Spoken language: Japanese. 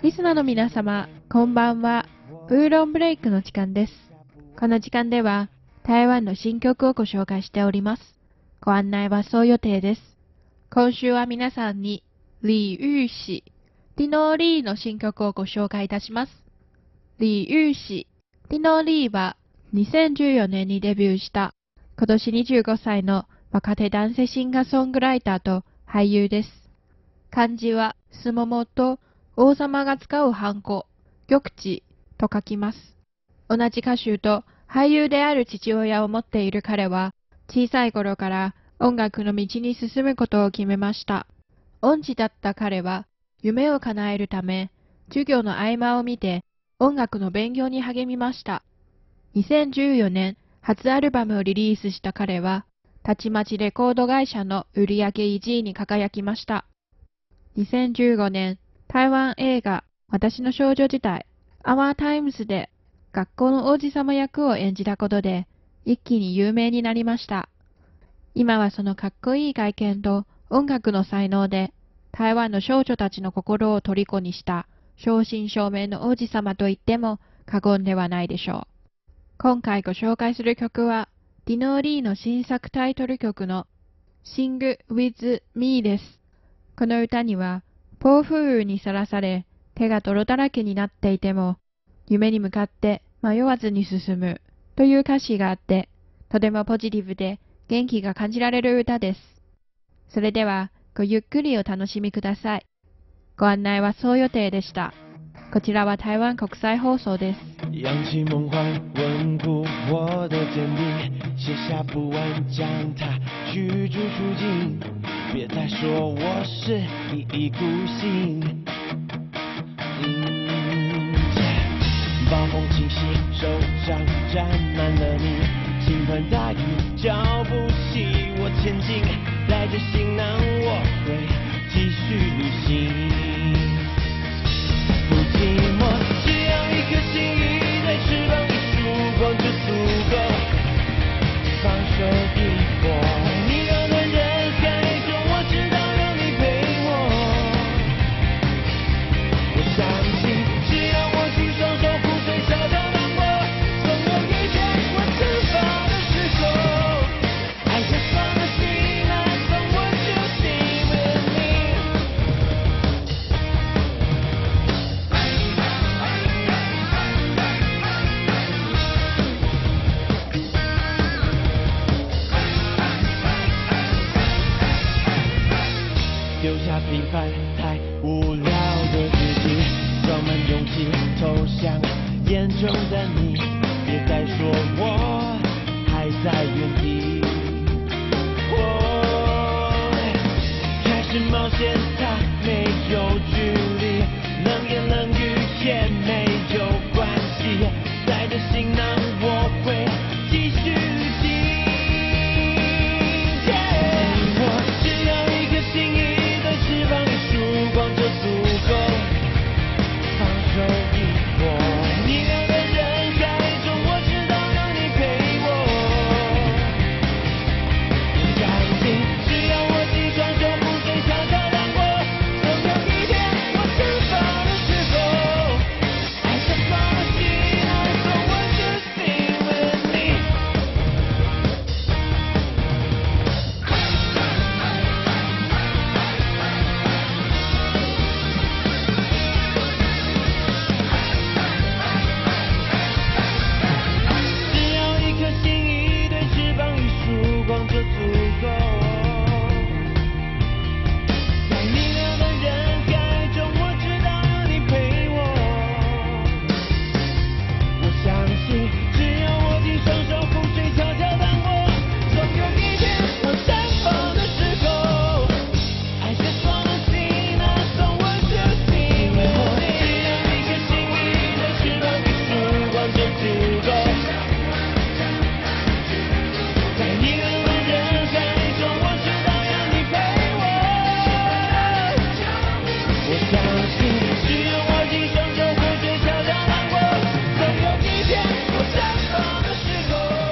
リスナーの皆様、こんばんは。ウーロンブレイクの時間です。この時間では、台湾の新曲をご紹介しております。ご案内はそう予定です。今週は皆さんに、李玉璽、ディノ・リーの新曲をご紹介いたします。李玉璽、ディノ・リーは2014年にデビューした今年25歳の若手男性シンガーソングライターと俳優です。漢字はすももと王様が使うハンコ、玉地と書きます。同じ歌手と俳優である父親を持っている彼は小さい頃から音楽の道に進むことを決めました。恩師だった彼は夢を叶えるため授業の合間を見て音楽の勉強に励みました。2014年初アルバムをリリースした彼はたちまちレコード会社の売上1位に輝きました。2015年、台湾映画私の少女時代 Our Times で学校の王子様役を演じたことで一気に有名になりました。今はそのかっこいい外見と音楽の才能で台湾の少女たちの心を虜にした正真正銘の王子様と言っても過言ではないでしょう。今回ご紹介する曲はディノーリーの新作タイトル曲の Sing with Me です。この歌には、暴風雨にさらされ、手が泥だらけになっていても、夢に向かって迷わずに進むという歌詞があって、とてもポジティブで元気が感じられる歌です。それでは、ごゆっくりお楽しみください。ご案内はそう予定でした。こちらは台湾国際放送です。扬起梦幻，稳固我的坚定，写下不完，将它驱逐出境。别再说我是一意孤行。暴风侵袭，手掌沾满了泥，倾盆大雨浇不熄我前进，带着行囊我会继续旅行。平凡太无聊的自己，装满勇气投降眼中的你。别再说我还在原地。我开始冒险，它没有。